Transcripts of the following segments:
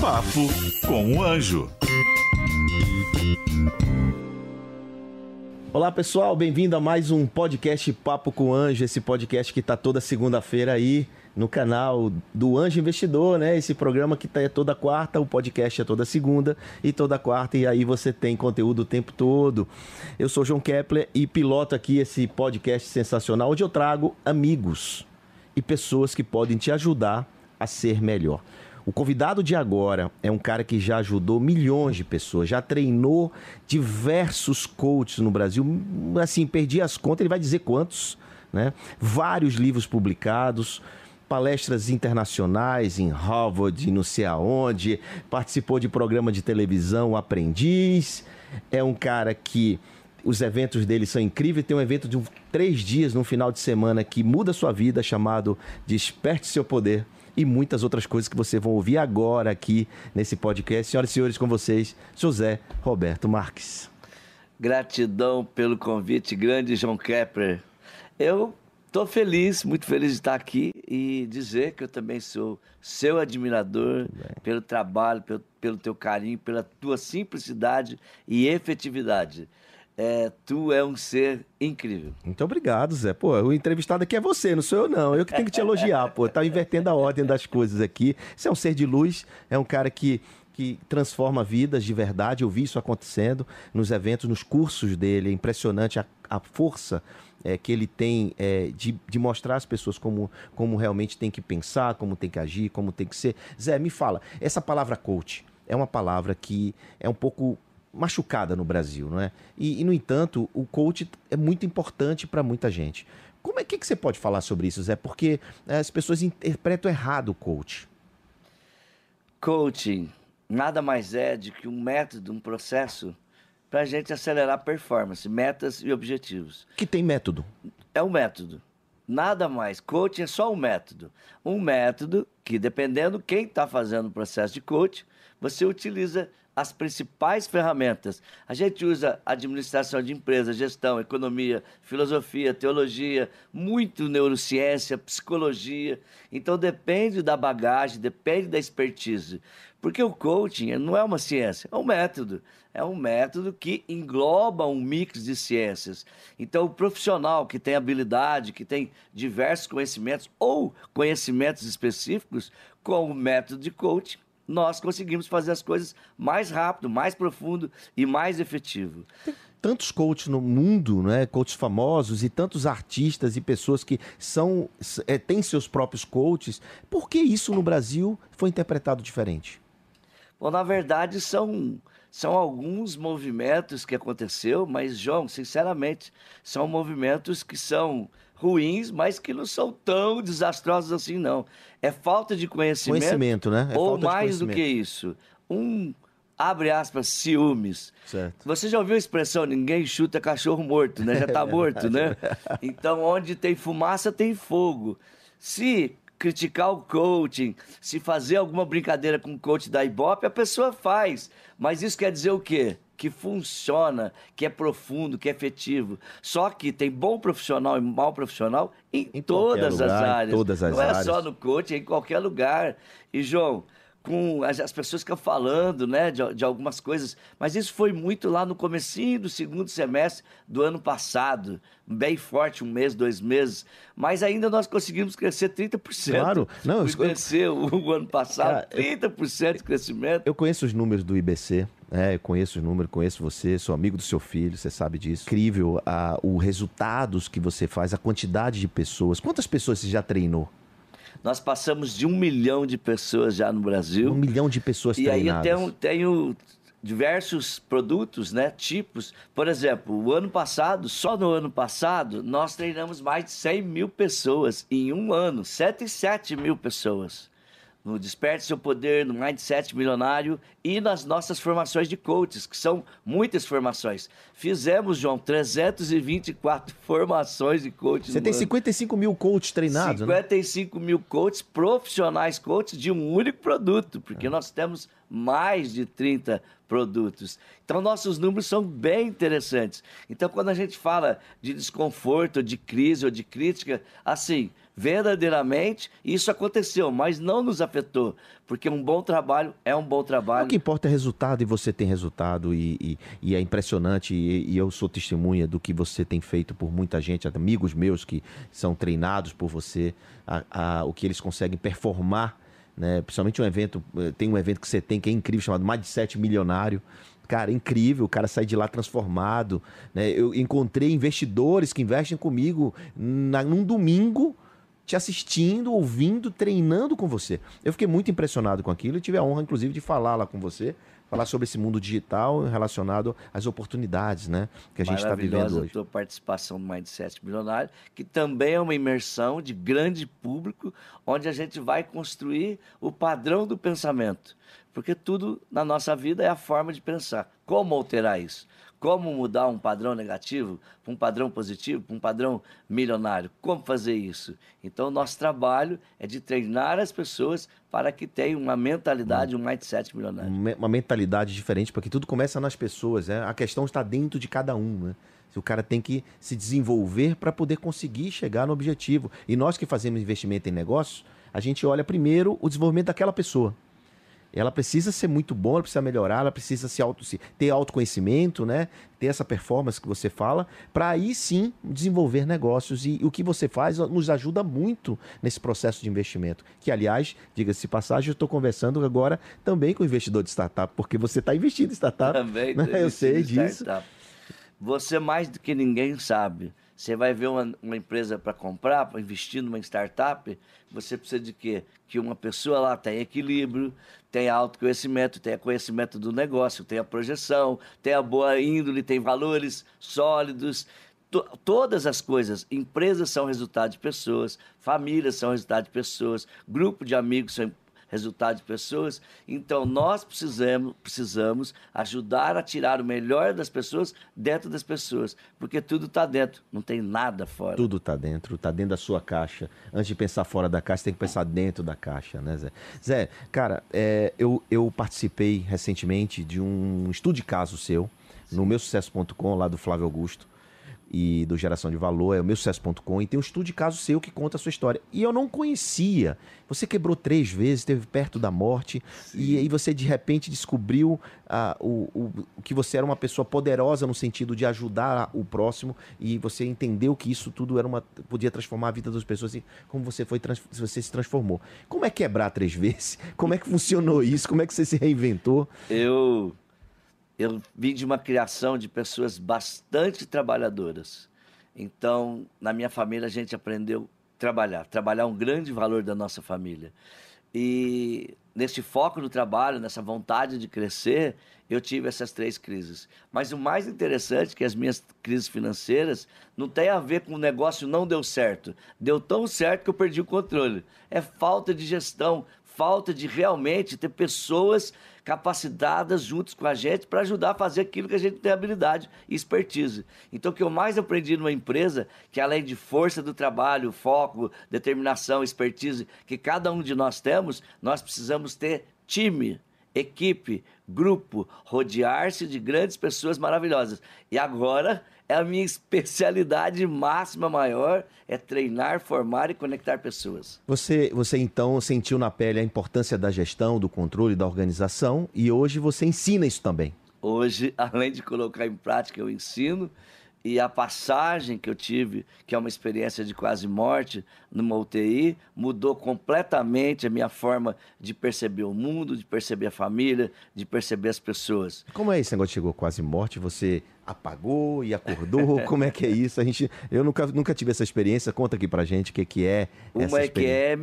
Papo com o Anjo. Olá pessoal, bem-vindo a mais um podcast Papo com o Anjo, esse podcast que está toda segunda-feira aí no canal do Anjo Investidor, né? Esse programa que tá toda quarta, o podcast é toda segunda e toda quarta, e aí você tem conteúdo o tempo todo. Eu sou João Kepler e piloto aqui esse podcast sensacional onde eu trago amigos e pessoas que podem te ajudar a ser melhor. O convidado de agora é um cara que já ajudou milhões de pessoas, já treinou diversos coaches no Brasil. Assim, perdi as contas, ele vai dizer quantos, né? Vários livros publicados, palestras internacionais em Harvard não sei aonde, participou de programa de televisão Aprendiz, é um cara que os eventos dele são incríveis. Tem um evento de um, três dias no final de semana que muda a sua vida, chamado Desperte Seu Poder. E muitas outras coisas que vocês vão ouvir agora aqui nesse podcast. Senhoras e senhores, com vocês, José Roberto Marques. Gratidão pelo convite, grande João Kepler. Eu Estou feliz, muito feliz de estar aqui e dizer que eu também sou seu admirador pelo trabalho, pelo, pelo teu carinho, pela tua simplicidade e efetividade. É, tu é um ser incrível. Muito obrigado, Zé. Pô, o entrevistado aqui é você, não sou eu, não. Eu que tenho que te elogiar, pô. Tá invertendo a ordem das coisas aqui. Você é um ser de luz, é um cara que que transforma vidas de verdade. Eu vi isso acontecendo nos eventos, nos cursos dele. É impressionante a, a força é, que ele tem é, de, de mostrar às pessoas como, como realmente tem que pensar, como tem que agir, como tem que ser. Zé, me fala, essa palavra coach é uma palavra que é um pouco machucada no Brasil, não é? E, e no entanto, o coach é muito importante para muita gente. Como é que, que você pode falar sobre isso, Zé? Porque é, as pessoas interpretam errado o coach. Coaching nada mais é do que um método, um processo para a gente acelerar a performance, metas e objetivos. Que tem método? É um método. Nada mais. Coaching é só um método. Um método que, dependendo quem está fazendo o processo de coaching, você utiliza as principais ferramentas. A gente usa administração de empresa, gestão, economia, filosofia, teologia, muito neurociência, psicologia. Então depende da bagagem, depende da expertise. Porque o coaching não é uma ciência, é um método. É um método que engloba um mix de ciências. Então, o profissional que tem habilidade, que tem diversos conhecimentos ou conhecimentos específicos, com o método de coaching, nós conseguimos fazer as coisas mais rápido, mais profundo e mais efetivo. Tem tantos coaches no mundo, né? Coaches famosos e tantos artistas e pessoas que são é, têm seus próprios coaches. Por que isso no Brasil foi interpretado diferente? Bom, na verdade são são alguns movimentos que aconteceu, mas João, sinceramente, são movimentos que são ruins, mas que não são tão desastrosos assim, não. É falta de conhecimento. Conhecimento, né? É ou mais do que isso. Um, abre aspas, ciúmes. Certo. Você já ouviu a expressão ninguém chuta cachorro morto, né? Já está é morto, né? Então, onde tem fumaça, tem fogo. Se criticar o coaching, se fazer alguma brincadeira com o coach da Ibope, a pessoa faz. Mas isso quer dizer o quê? que funciona, que é profundo, que é efetivo. Só que tem bom profissional e mau profissional em, em todas lugar, as áreas. Todas as Não áreas. é só no coaching, é em qualquer lugar. E, João, com as, as, pessoas ficam falando, né, de, de, algumas coisas, mas isso foi muito lá no comecinho do segundo semestre do ano passado, bem forte, um mês, dois meses, mas ainda nós conseguimos crescer 30%. Claro, não, isso cresceu o ano passado, cara, 30% de crescimento. Eu conheço os números do IBC, é, eu conheço os números, conheço você, sou amigo do seu filho, você sabe disso. Incrível a, o resultados que você faz, a quantidade de pessoas. Quantas pessoas você já treinou? Nós passamos de um milhão de pessoas já no Brasil. Um milhão de pessoas e treinadas. E aí eu tenho, tenho diversos produtos, né, tipos. Por exemplo, o ano passado, só no ano passado, nós treinamos mais de 100 mil pessoas em um ano, 7 e 7 mil pessoas no Desperte Seu Poder, no Mindset Milionário e nas nossas formações de coaches, que são muitas formações. Fizemos, João, 324 formações de coaches. Você tem 55 mil coaches treinados, 55 né? mil coaches, profissionais coaches de um único produto, porque é. nós temos mais de 30 produtos. Então, nossos números são bem interessantes. Então, quando a gente fala de desconforto, de crise ou de crítica, assim, verdadeiramente isso aconteceu, mas não nos afetou, porque um bom trabalho é um bom trabalho. O que importa é resultado e você tem resultado e, e, e é impressionante e, e, eu sou testemunha do que você tem feito por muita gente, amigos meus que são treinados por você, a, a, o que eles conseguem performar, né? principalmente um evento, eh, tem um evento que você tem que é incrível, chamado Mais de Sete Milionário, cara, incrível, o cara sai de lá transformado. Né? Eu encontrei investidores que investem comigo na, num domingo te assistindo, ouvindo, treinando com você. Eu fiquei muito impressionado com aquilo e tive a honra, inclusive, de falar lá com você, falar sobre esse mundo digital relacionado às oportunidades, né, que a gente está vivendo hoje. a tua participação no Mindset Milionário, que também é uma imersão de grande público, onde a gente vai construir o padrão do pensamento. Porque tudo na nossa vida é a forma de pensar. Como alterar isso? Como mudar um padrão negativo para um padrão positivo, para um padrão milionário? Como fazer isso? Então, nosso trabalho é de treinar as pessoas para que tenham uma mentalidade, um mindset milionário. Uma mentalidade diferente, porque tudo começa nas pessoas. Né? A questão está dentro de cada um. Né? O cara tem que se desenvolver para poder conseguir chegar no objetivo. E nós que fazemos investimento em negócios, a gente olha primeiro o desenvolvimento daquela pessoa. Ela precisa ser muito boa, ela precisa melhorar, ela precisa se auto, se, ter autoconhecimento, né? ter essa performance que você fala, para aí sim desenvolver negócios. E, e o que você faz nos ajuda muito nesse processo de investimento. Que, aliás, diga-se passagem, eu estou conversando agora também com o investidor de startup, porque você está investindo em startup. Também, né? eu sei disso. Startup. Você mais do que ninguém sabe você vai ver uma, uma empresa para comprar, para investir numa startup, você precisa de quê? Que uma pessoa lá tenha equilíbrio, tenha autoconhecimento, tenha conhecimento do negócio, tenha projeção, tenha boa índole, tenha valores sólidos. todas as coisas, empresas são resultado de pessoas, famílias são resultado de pessoas, grupo de amigos são resultado de pessoas. Então, nós precisamos, precisamos ajudar a tirar o melhor das pessoas dentro das pessoas, porque tudo está dentro, não tem nada fora. Tudo está dentro, está dentro da sua caixa. Antes de pensar fora da caixa, tem que pensar dentro da caixa, né, Zé? Zé, cara, é, eu, eu participei recentemente de um estudo de caso seu, no meu sucesso.com, lá do Flávio Augusto e do Geração de Valor, é o meu sucesso.com, e tem um estudo de caso seu que conta a sua história. E eu não conhecia. Você quebrou três vezes, esteve perto da morte, Sim. e aí você de repente descobriu uh, o, o, que você era uma pessoa poderosa no sentido de ajudar o próximo, e você entendeu que isso tudo era uma, podia transformar a vida das pessoas, e como você, foi, você se transformou. Como é quebrar três vezes? Como é que funcionou isso? Como é que você se reinventou? Eu eu vim de uma criação de pessoas bastante trabalhadoras. Então, na minha família, a gente aprendeu a trabalhar. Trabalhar é um grande valor da nossa família. E nesse foco no trabalho, nessa vontade de crescer, eu tive essas três crises. Mas o mais interessante é que as minhas crises financeiras não tem a ver com o negócio não deu certo. Deu tão certo que eu perdi o controle. É falta de gestão, falta de realmente ter pessoas capacitadas juntos com a gente para ajudar a fazer aquilo que a gente tem habilidade e expertise. Então, o que eu mais aprendi numa empresa, que além de força do trabalho, foco, determinação, expertise, que cada um de nós temos, nós precisamos ter time, equipe, grupo, rodear-se de grandes pessoas maravilhosas. E agora é a minha especialidade máxima maior é treinar, formar e conectar pessoas. Você, você então sentiu na pele a importância da gestão, do controle, da organização e hoje você ensina isso também. Hoje, além de colocar em prática, eu ensino e a passagem que eu tive, que é uma experiência de quase morte numa UTI, mudou completamente a minha forma de perceber o mundo, de perceber a família, de perceber as pessoas. Como é esse negócio chegou quase morte? Você apagou e acordou? Como é que é isso? A gente, eu nunca, nunca tive essa experiência. Conta aqui pra gente o que, que é Uma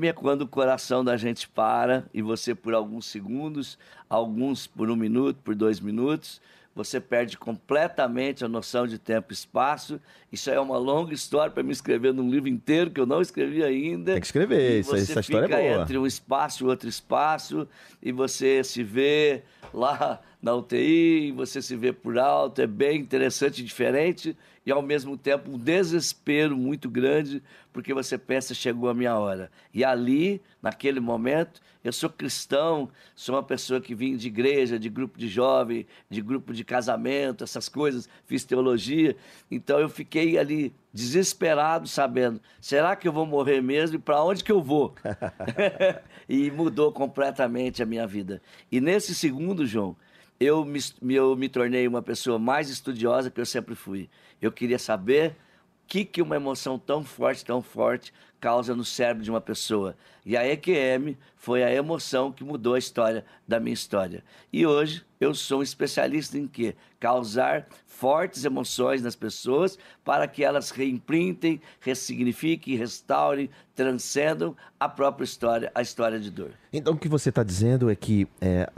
é quando o coração da gente para e você por alguns segundos, alguns por um minuto, por dois minutos, você perde completamente a noção de tempo e espaço. Isso é uma longa história para me escrever num livro inteiro que eu não escrevi ainda. Tem que escrever, isso, essa história é boa. entre um espaço e outro espaço e você se vê lá na UTI, você se vê por alto, é bem interessante e diferente, e ao mesmo tempo um desespero muito grande, porque você pensa, chegou a minha hora. E ali, naquele momento, eu sou cristão, sou uma pessoa que vim de igreja, de grupo de jovem, de grupo de casamento, essas coisas, fiz teologia, então eu fiquei ali desesperado, sabendo, será que eu vou morrer mesmo e para onde que eu vou? e mudou completamente a minha vida. E nesse segundo, João, eu me, eu me tornei uma pessoa mais estudiosa que eu sempre fui. Eu queria saber o que, que uma emoção tão forte, tão forte, causa no cérebro de uma pessoa. E a EQM foi a emoção que mudou a história da minha história. E hoje eu sou um especialista em quê? Causar fortes emoções nas pessoas para que elas reimprintem, ressignifiquem, restaurem, transcendam a própria história, a história de dor. Então o que você está dizendo é que é,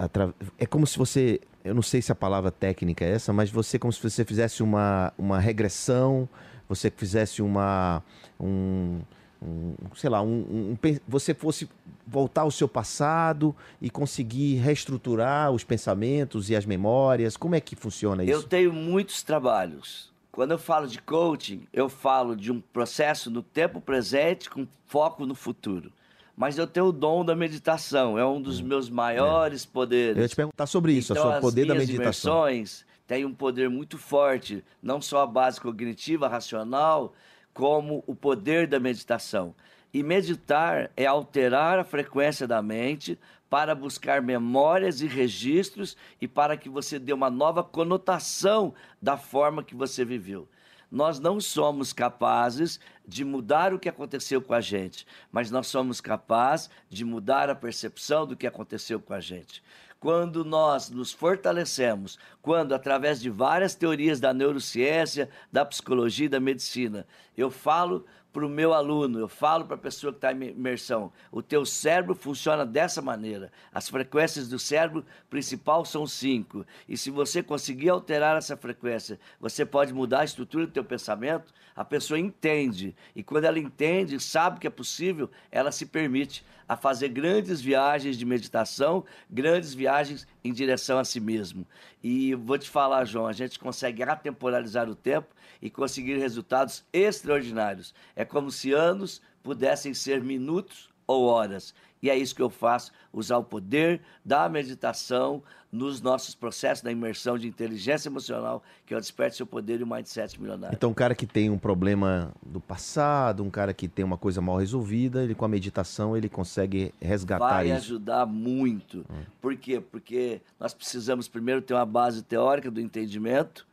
é como se você, eu não sei se a palavra técnica é essa, mas você como se você fizesse uma, uma regressão, você fizesse uma um, um, sei lá, um, um, você fosse voltar ao seu passado e conseguir reestruturar os pensamentos e as memórias? Como é que funciona isso? Eu tenho muitos trabalhos. Quando eu falo de coaching, eu falo de um processo no tempo presente com foco no futuro. Mas eu tenho o dom da meditação, é um dos hum. meus maiores é. poderes. Eu ia te perguntar sobre isso, então, o poder da meditação. As têm um poder muito forte, não só a base cognitiva, racional, como o poder da meditação. E meditar é alterar a frequência da mente para buscar memórias e registros e para que você dê uma nova conotação da forma que você viveu. Nós não somos capazes de mudar o que aconteceu com a gente, mas nós somos capazes de mudar a percepção do que aconteceu com a gente. Quando nós nos fortalecemos, quando através de várias teorias da neurociência, da psicologia e da medicina, eu falo para o meu aluno, eu falo para a pessoa que está em imersão, o teu cérebro funciona dessa maneira. As frequências do cérebro principal são cinco. E se você conseguir alterar essa frequência, você pode mudar a estrutura do teu pensamento, a pessoa entende. E quando ela entende, sabe que é possível, ela se permite a fazer grandes viagens de meditação, grandes viagens em direção a si mesmo. E vou te falar, João, a gente consegue atemporalizar o tempo e conseguir resultados extraordinários. É como se anos pudessem ser minutos ou horas. E é isso que eu faço, usar o poder da meditação nos nossos processos da imersão de inteligência emocional, que é o desperte seu poder e o mindset milionário. Então, um cara que tem um problema do passado, um cara que tem uma coisa mal resolvida, ele com a meditação ele consegue resgatar Vai isso. Vai ajudar muito. Hum. Por quê? Porque nós precisamos primeiro ter uma base teórica do entendimento,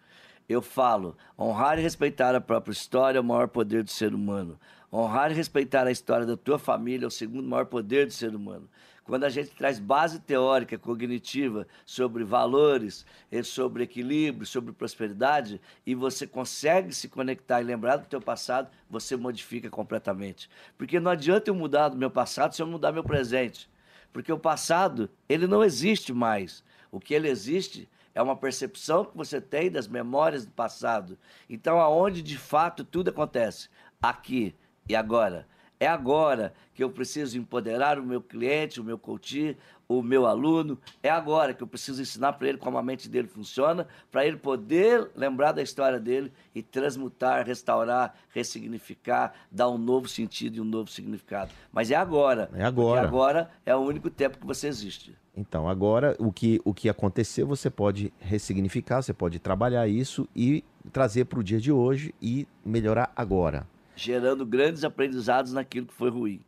eu falo, honrar e respeitar a própria história é o maior poder do ser humano. Honrar e respeitar a história da tua família é o segundo maior poder do ser humano. Quando a gente traz base teórica, cognitiva sobre valores, sobre equilíbrio, sobre prosperidade, e você consegue se conectar e lembrar do teu passado, você modifica completamente. Porque não adianta eu mudar do meu passado se eu mudar meu presente. Porque o passado, ele não existe mais. O que ele existe é uma percepção que você tem das memórias do passado. Então, aonde de fato tudo acontece? Aqui e agora. É agora que eu preciso empoderar o meu cliente, o meu coach, o meu aluno. É agora que eu preciso ensinar para ele como a mente dele funciona, para ele poder lembrar da história dele e transmutar, restaurar, ressignificar, dar um novo sentido e um novo significado. Mas é agora. É agora. Agora é o único tempo que você existe. Então, agora o que, o que aconteceu você pode ressignificar, você pode trabalhar isso e trazer para o dia de hoje e melhorar agora. Gerando grandes aprendizados naquilo que foi ruim.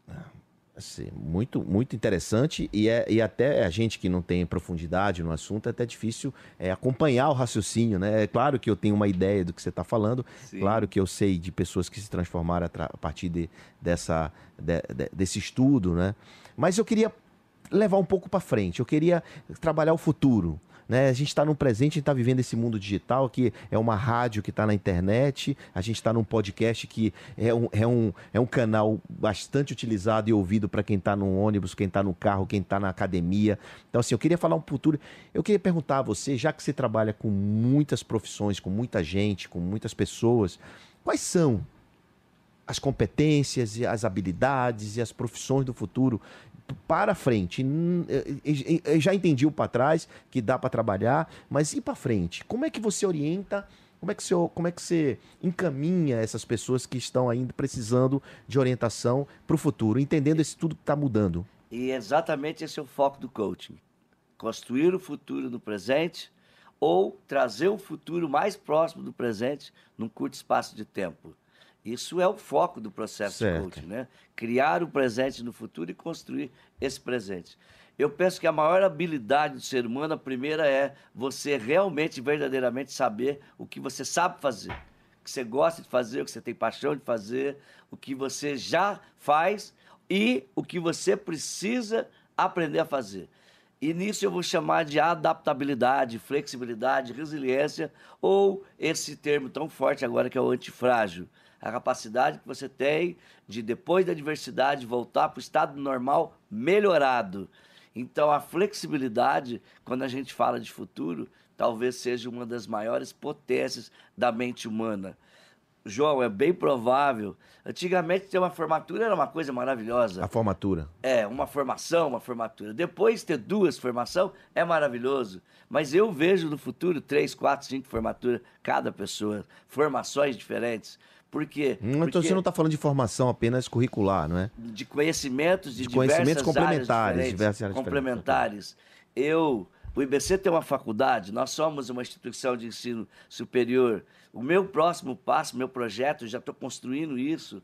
Assim, muito, muito interessante e, é, e até a gente que não tem profundidade no assunto é até difícil é, acompanhar o raciocínio, né? É claro que eu tenho uma ideia do que você está falando, Sim. claro que eu sei de pessoas que se transformaram a, a partir de, dessa, de, de, desse estudo, né? Mas eu queria levar um pouco para frente. Eu queria trabalhar o futuro. Né? A gente está no presente, a gente está vivendo esse mundo digital que é uma rádio que está na internet, a gente está num podcast que é um, é, um, é um canal bastante utilizado e ouvido para quem está no ônibus, quem está no carro, quem está na academia. Então, assim, eu queria falar um futuro. Eu queria perguntar a você, já que você trabalha com muitas profissões, com muita gente, com muitas pessoas, quais são as competências e as habilidades e as profissões do futuro para frente. Eu já entendi o para trás, que dá para trabalhar, mas e para frente? Como é que você orienta? Como é, que você, como é que você encaminha essas pessoas que estão ainda precisando de orientação para o futuro, entendendo esse tudo que está mudando? E exatamente esse é o foco do coaching. Construir o futuro no presente ou trazer o futuro mais próximo do presente num curto espaço de tempo. Isso é o foco do processo certo. de coaching, né? Criar o presente no futuro e construir esse presente. Eu penso que a maior habilidade do ser humano, a primeira é você realmente, verdadeiramente saber o que você sabe fazer, o que você gosta de fazer, o que você tem paixão de fazer, o que você já faz e o que você precisa aprender a fazer. E nisso eu vou chamar de adaptabilidade, flexibilidade, resiliência, ou esse termo tão forte agora que é o antifrágil a capacidade que você tem de, depois da adversidade, voltar para o estado normal melhorado. Então, a flexibilidade, quando a gente fala de futuro, talvez seja uma das maiores potências da mente humana. João, é bem provável. Antigamente ter uma formatura era uma coisa maravilhosa. A formatura. É, uma formação, uma formatura. Depois ter duas formação é maravilhoso. Mas eu vejo no futuro três, quatro, cinco formaturas cada pessoa, formações diferentes. Por quê? Hum, então você não está falando de formação apenas curricular, não é? De conhecimentos de, de conhecimentos complementares, diversas áreas complementares. Eu, o IBC tem uma faculdade, nós somos uma instituição de ensino superior. O meu próximo passo, meu projeto, já estou construindo isso,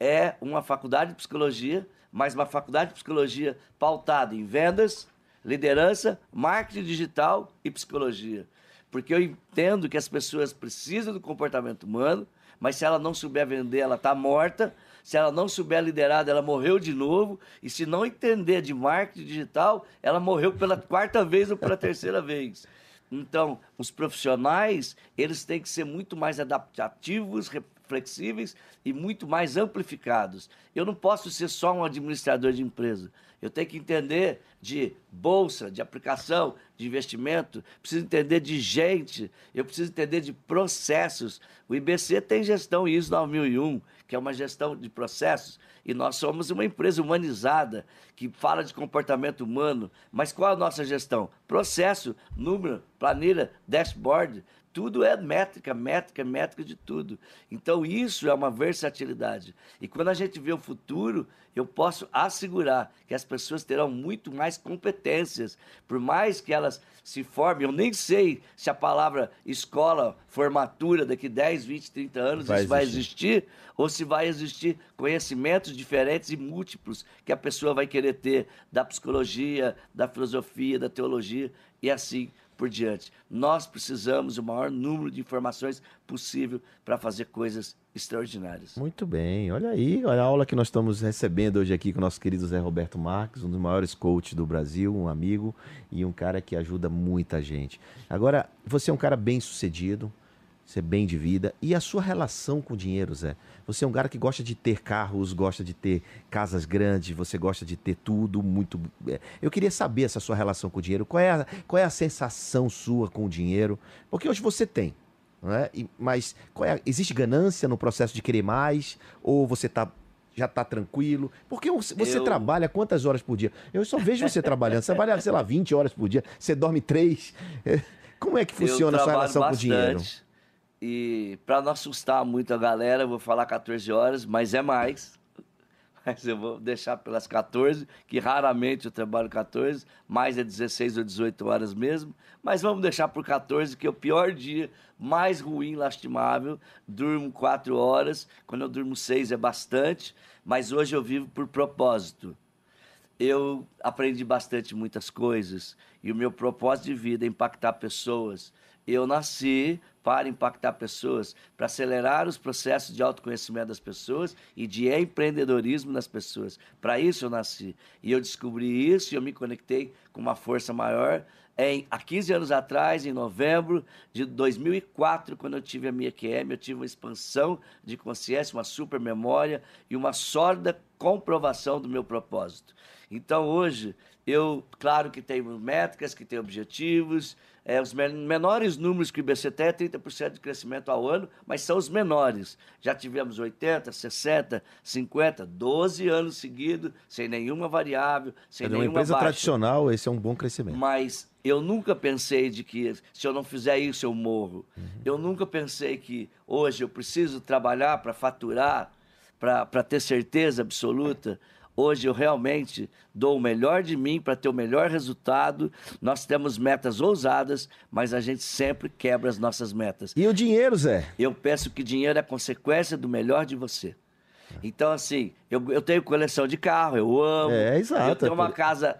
é uma faculdade de psicologia, mas uma faculdade de psicologia pautada em vendas, liderança, marketing digital e psicologia. Porque eu entendo que as pessoas precisam do comportamento humano, mas se ela não souber vender, ela está morta. Se ela não souber liderar, ela morreu de novo. E se não entender de marketing digital, ela morreu pela quarta vez ou pela terceira vez. Então, os profissionais, eles têm que ser muito mais adaptativos, flexíveis e muito mais amplificados. Eu não posso ser só um administrador de empresa. Eu tenho que entender de bolsa, de aplicação, de investimento, preciso entender de gente, eu preciso entender de processos. O IBC tem gestão ISO 9001, que é uma gestão de processos, e nós somos uma empresa humanizada que fala de comportamento humano. Mas qual é a nossa gestão? Processo, número, planilha, dashboard. Tudo é métrica, métrica, métrica de tudo. Então, isso é uma versatilidade. E quando a gente vê o futuro, eu posso assegurar que as pessoas terão muito mais competências. Por mais que elas se formem, eu nem sei se a palavra escola, formatura, daqui 10, 20, 30 anos, vai isso vai existir, ou se vai existir conhecimentos diferentes e múltiplos que a pessoa vai querer ter da psicologia, da filosofia, da teologia e assim por diante. Nós precisamos o maior número de informações possível para fazer coisas extraordinárias. Muito bem, olha aí, olha a aula que nós estamos recebendo hoje aqui com o nosso querido Zé Roberto Marques, um dos maiores coaches do Brasil, um amigo e um cara que ajuda muita gente. Agora, você é um cara bem sucedido, ser bem de vida. E a sua relação com o dinheiro, Zé? Você é um cara que gosta de ter carros, gosta de ter casas grandes, você gosta de ter tudo muito. É, eu queria saber essa sua relação com o dinheiro. Qual é a, qual é a sensação sua com o dinheiro? Porque hoje você tem. Não é? E, mas é, existe ganância no processo de querer mais? Ou você está já está tranquilo? Porque você eu... trabalha quantas horas por dia? Eu só vejo você trabalhando. Você trabalha, sei lá, 20 horas por dia, você dorme 3. Como é que funciona a sua relação bastante. com o dinheiro? E para não assustar muito a galera, eu vou falar 14 horas, mas é mais. Mas eu vou deixar pelas 14, que raramente eu trabalho 14, mais é 16 ou 18 horas mesmo. Mas vamos deixar por 14, que é o pior dia, mais ruim, lastimável. Durmo 4 horas, quando eu durmo 6 é bastante, mas hoje eu vivo por propósito. Eu aprendi bastante muitas coisas e o meu propósito de vida é impactar pessoas. Eu nasci para impactar pessoas, para acelerar os processos de autoconhecimento das pessoas e de empreendedorismo das pessoas. Para isso eu nasci. E eu descobri isso e eu me conectei com uma força maior Em, há 15 anos atrás, em novembro de 2004, quando eu tive a minha QM, eu tive uma expansão de consciência, uma super memória e uma sólida comprovação do meu propósito. Então, hoje, eu, claro que tenho métricas, que tenho objetivos, é, os menores números que o IBC tem é 30% de crescimento ao ano, mas são os menores. Já tivemos 80, 60, 50, 12 anos seguidos, sem nenhuma variável, sem é nenhuma uma empresa baixa. tradicional, esse é um bom crescimento. Mas eu nunca pensei de que se eu não fizer isso eu morro. Uhum. Eu nunca pensei que hoje eu preciso trabalhar para faturar, para ter certeza absoluta. Hoje eu realmente dou o melhor de mim para ter o melhor resultado. Nós temos metas ousadas, mas a gente sempre quebra as nossas metas. E o dinheiro, Zé? Eu penso que dinheiro é consequência do melhor de você. Então, assim, eu, eu tenho coleção de carro, eu amo. É, exato. Eu tenho uma casa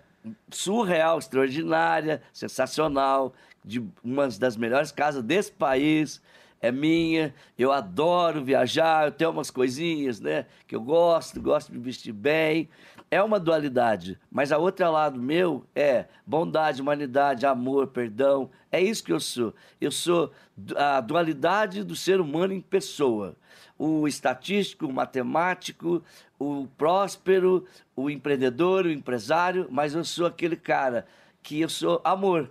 surreal, extraordinária, sensacional, de uma das melhores casas desse país é minha, eu adoro viajar, eu tenho umas coisinhas, né, que eu gosto, gosto de me vestir bem. É uma dualidade, mas a outra lado meu é bondade, humanidade, amor, perdão. É isso que eu sou. Eu sou a dualidade do ser humano em pessoa. O estatístico, o matemático, o próspero, o empreendedor, o empresário, mas eu sou aquele cara que eu sou amor.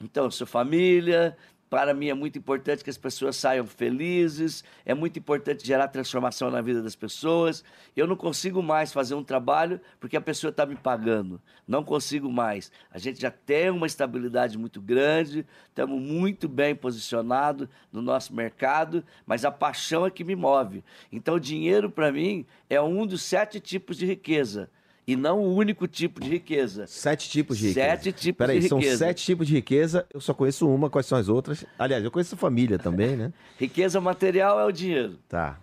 Então, eu sou família, para mim é muito importante que as pessoas saiam felizes, é muito importante gerar transformação na vida das pessoas. Eu não consigo mais fazer um trabalho porque a pessoa está me pagando. Não consigo mais. A gente já tem uma estabilidade muito grande, estamos muito bem posicionados no nosso mercado, mas a paixão é que me move. Então, o dinheiro, para mim, é um dos sete tipos de riqueza e não o único tipo de riqueza. Sete tipos de riqueza. Sete tipos Peraí, de são riqueza. sete tipos de riqueza. Eu só conheço uma, quais são as outras? Aliás, eu conheço família também, né? riqueza material é o dinheiro. Tá.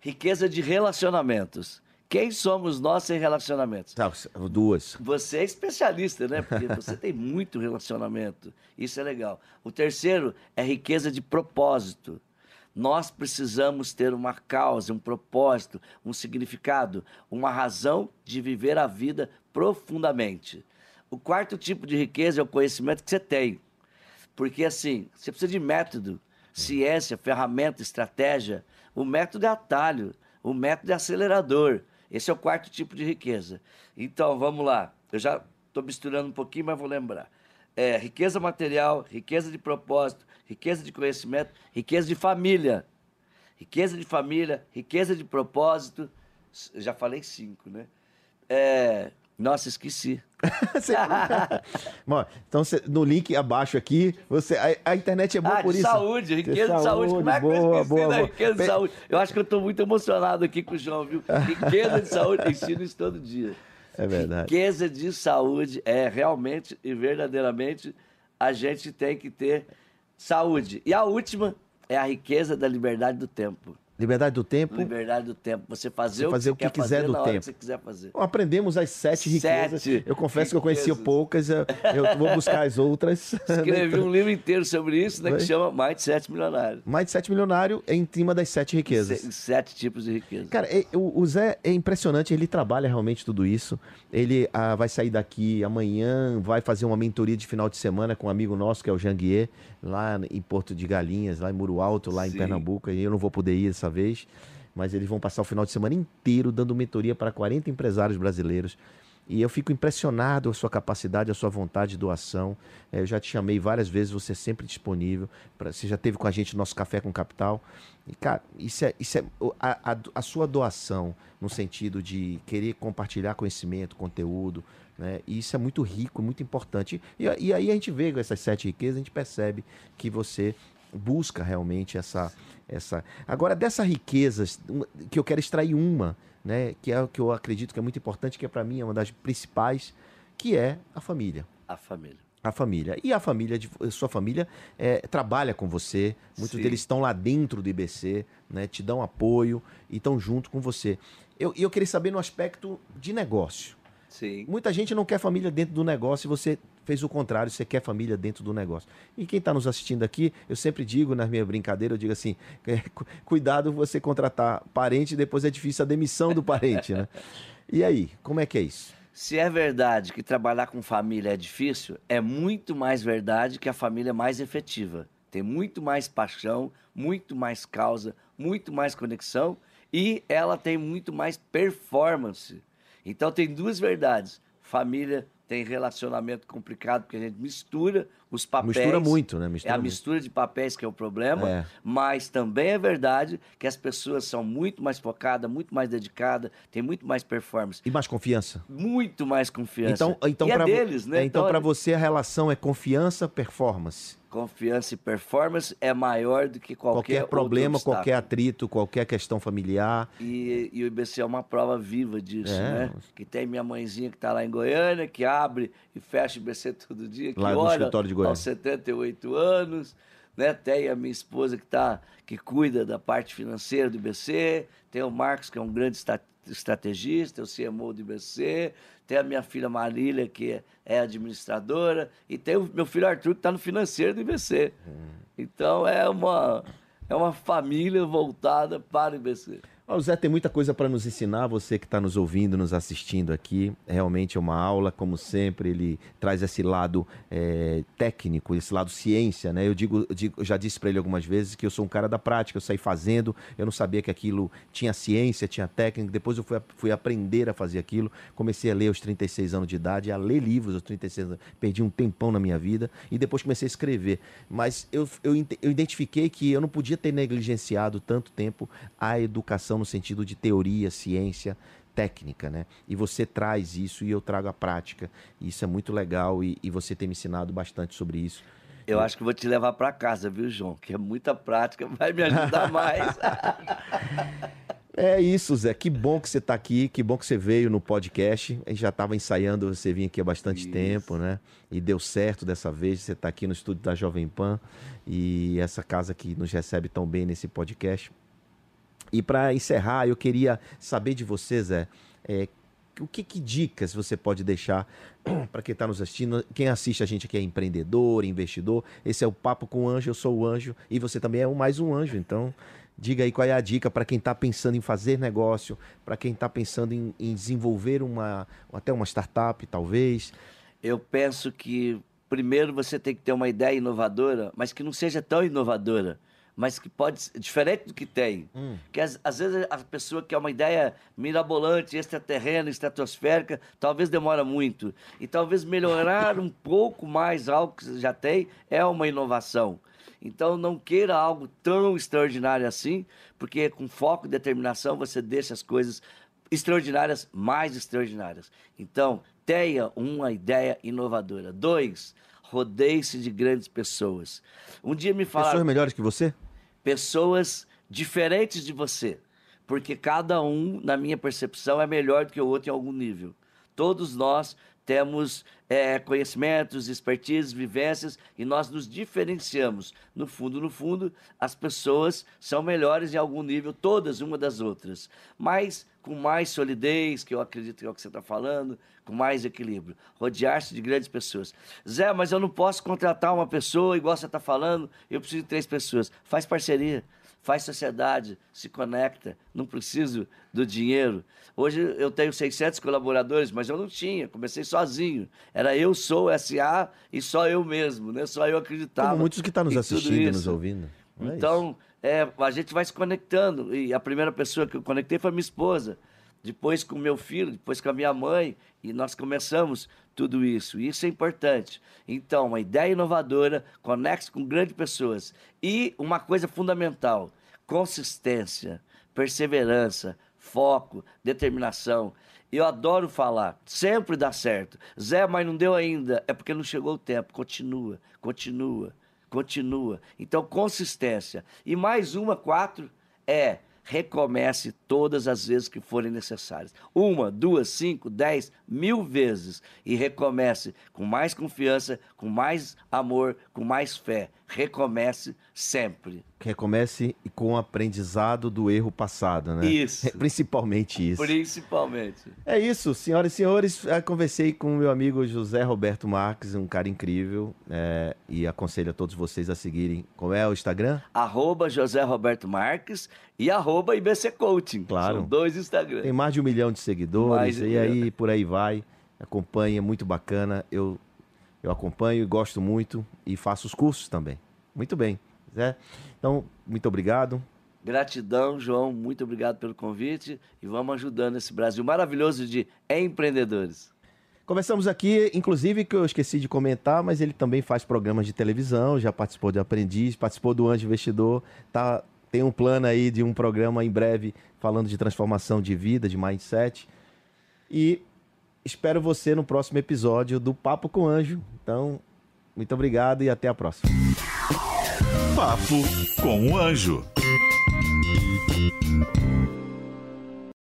Riqueza de relacionamentos. Quem somos nós sem relacionamentos? Tá, duas. Você é especialista, né? Porque você tem muito relacionamento. Isso é legal. O terceiro é riqueza de propósito. Nós precisamos ter uma causa, um propósito, um significado, uma razão de viver a vida profundamente. O quarto tipo de riqueza é o conhecimento que você tem. Porque, assim, você precisa de método, ciência, ferramenta, estratégia. O método é atalho, o método é acelerador. Esse é o quarto tipo de riqueza. Então, vamos lá. Eu já estou misturando um pouquinho, mas vou lembrar. É, riqueza material, riqueza de propósito, riqueza de conhecimento, riqueza de família. Riqueza de família, riqueza de propósito. Eu já falei cinco, né? É... Nossa, esqueci. Bom, então, cê, no link abaixo aqui, você, a, a internet é boa ah, por de isso. saúde, riqueza de saúde. Como é que eu esqueci boa, da boa. riqueza de saúde? Eu acho que eu estou muito emocionado aqui com o João, viu? Riqueza de saúde, eu ensino isso todo dia. É verdade. Riqueza de saúde é realmente e verdadeiramente a gente tem que ter saúde. E a última é a riqueza da liberdade do tempo. Liberdade do tempo. Liberdade do tempo. Você fazer, Você fazer o o que, quiser do tempo. que você quiser fazer. Bom, aprendemos as sete riquezas. Sete eu confesso que eu conhecia riquezas. poucas, eu, vou buscar as outras. Escrevi um livro inteiro sobre isso, né, que chama Mindset Milionário. Mais de sete milionário é em cima das sete riquezas. Se- Sete tipos de riqueza. Cara, o, o Zé é impressionante, ele trabalha realmente tudo isso. Ele ah, vai sair daqui amanhã, vai fazer uma mentoria de final de semana com um amigo nosso, que é o Janguier, lá em Porto de Galinhas, lá em Muro Alto, lá em Sim. Pernambuco. E eu não vou poder ir dessa vez, mas eles vão passar o final de semana inteiro dando mentoria para 40 empresários brasileiros. E eu fico impressionado com a sua capacidade, a sua vontade de doação. Eh, Eu já te chamei várias vezes, você é sempre disponível. Pra, você já teve com a gente no nosso Café com Capital. E, cara, isso é, isso é o- a, a- a sua doação no sentido de querer compartilhar conhecimento, conteúdo, né? E isso é muito rico, muito importante. E, e aí a gente vê com essas sete riquezas, a gente percebe que você busca realmente essa essa agora dessas riquezas que eu quero extrair uma né que é o que eu acredito que é muito importante que é para mim é uma das principais que é a família A família. a família. E a família, de, sua família é, trabalha com você. Muitos Sim. deles estão lá dentro do IBC, né? Te dão apoio e estão junto com você. Eu, e eu queria saber no aspecto de negócio. Sim. Muita gente não quer família dentro do negócio e você fez o contrário, você quer família dentro do negócio. E quem está nos assistindo aqui, eu sempre digo nas minhas brincadeiras, eu digo assim, é, cu- cuidado você contratar parente, depois é difícil a demissão do parente, né? E aí, como é que é isso? Se é verdade que trabalhar com família é difícil, é muito mais verdade que a família é mais efetiva. Tem muito mais paixão, muito mais causa, muito mais conexão e ela tem muito mais performance. Então tem duas verdades: família tem relacionamento complicado porque a gente mistura os papéis. Mistura muito, né? Mistura é a muito. mistura de papéis que é o problema, É. mas também é verdade que as pessoas são muito mais focadas, muito mais dedicadas, tem muito mais performance, E mais confiança. muito mais confiança. Então, então e é deles, né? então Então, para você a relação é confiança, performance. Confiança e performance é maior do que qualquer, Qualquer, problema, qualquer atrito, qualquer questão familiar. E, e o IBC é uma prova viva disso, É. né? Que tem minha mãezinha que está lá em Goiânia, que abre e fecha o IBC todo dia, que Lá no escritório de Goiânia. aos 78 anos, né? Tem a minha esposa que tá, que cuida da parte financeira do IBC, tem o Marcos, que é um grande estrategista, o CMO do IBC, tem a minha filha Marília, que é, administradora, e tem o meu filho Arthur, que está no financeiro do IBC. Hum. Então é uma, é uma família voltada para o IBC. O Zé tem muita coisa para nos ensinar, você que está nos ouvindo, nos assistindo aqui. Realmente é uma aula, como sempre, ele traz esse lado é, técnico, esse lado ciência, né? Eu digo, digo- já disse para ele algumas vezes que eu sou um cara da prática, eu saí fazendo, eu não sabia que aquilo tinha ciência, tinha técnica, depois eu fui, fui aprender a fazer aquilo, comecei a ler aos 36 anos de idade, a ler livros aos 36 anos, perdi um tempão na minha vida, e depois comecei a escrever. Mas eu, eu, eu identifiquei que eu não podia ter negligenciado tanto tempo a educação no sentido de teoria, ciência, técnica, né? E você traz isso e eu trago a prática. E isso é muito legal e, e você tem me ensinado bastante sobre isso. Eu acho que vou te levar para casa, viu, João? Que é muita prática, vai me ajudar mais. É isso, Zé. Que bom que você está aqui, que bom que você veio no podcast. A gente já estava ensaiando você vir aqui há bastante Isso. tempo, né? E deu certo dessa vez. Você está aqui no estúdio da Jovem Pan e essa casa que nos recebe tão bem nesse podcast. E para encerrar, eu queria saber de você, Zé, é, o que, que dicas você pode deixar para quem está nos assistindo? Quem assiste a gente aqui é empreendedor, investidor. Esse é o Papo com o Anjo, eu sou o Anjo e você também é mais um anjo. Então, diga aí qual é a dica para quem está pensando em fazer negócio, para quem está pensando em, em desenvolver uma até uma startup, talvez. Eu penso que primeiro você tem que ter uma ideia inovadora, mas que não seja tão inovadora, mas que pode ser diferente do que tem. Que às, às vezes a pessoa quer uma ideia mirabolante, extraterrena, estratosférica, talvez demora muito. E talvez melhorar um pouco mais algo que você já tem é uma inovação. Então não queira algo tão extraordinário assim, porque com foco e determinação você deixa as coisas extraordinárias mais extraordinárias. Então, tenha uma ideia inovadora. Dois, rodeie-se de grandes pessoas. Um dia me falaram Pessoas melhores que você? Pessoas diferentes de você, porque cada um, na minha percepção, é melhor do que o outro em algum nível. Todos nós temos é, conhecimentos, expertises, vivências e nós nos diferenciamos. No fundo, no fundo, as pessoas são melhores em algum nível, todas uma das outras, mas com mais solidez, que eu acredito que é o que você está falando, com mais equilíbrio. Rodear-se de grandes pessoas. Zé, mas eu não posso contratar uma pessoa igual você está falando, eu preciso de três pessoas. Faz parceria faz sociedade, se conecta, não preciso do dinheiro. Hoje eu tenho 600 colaboradores, mas eu não tinha, comecei sozinho. Era eu sou SA e só eu mesmo, né? Só eu acreditava. Como muitos que estão nos em tudo assistindo, nos ouvindo. Não é? Então, é, a gente vai se conectando. E a primeira pessoa que eu conectei foi minha esposa. Depois com meu filho, depois com a minha mãe. E nós começamos tudo isso. Isso é importante. Então, uma ideia inovadora, conecte com grandes pessoas. E uma coisa fundamental: consistência, perseverança, foco, determinação. Eu adoro falar, sempre dá certo. Zé, mas não deu ainda. É porque não chegou o tempo. Continua, continua, continua. Então, consistência. E mais uma, quatro, é recomece todas as vezes que forem necessárias. Uma, duas, cinco, dez, mil vezes. E recomece com mais confiança, com mais amor, com mais fé. Recomece sempre. Recomece com o aprendizado do erro passado, né? Isso. Principalmente isso. Principalmente. É isso, senhoras e senhores. Eu conversei com o meu amigo José Roberto Marques, um cara incrível. é, e aconselho a todos vocês a seguirem. Qual é o Instagram? Arroba José Roberto Marques e arroba IBC Coaching. Claro. São dois Instagrams. Tem mais de um milhão de seguidores. Mais e aí, por aí vai. acompanhe, é muito bacana. Eu, eu acompanho e gosto muito e faço os cursos também. Muito bem. Né? Então, muito obrigado. Gratidão, João. Muito obrigado pelo convite e vamos ajudando esse Brasil maravilhoso de empreendedores. Conversamos aqui, inclusive, que eu esqueci de comentar, mas ele também faz programas de televisão, já participou de Aprendiz, participou do Anjo Investidor, tá, tem um plano aí de um programa em breve falando de transformação de vida, de mindset. E espero você no próximo episódio do Papo com Anjo. Então, muito obrigado e até a próxima. Papo com o Anjo.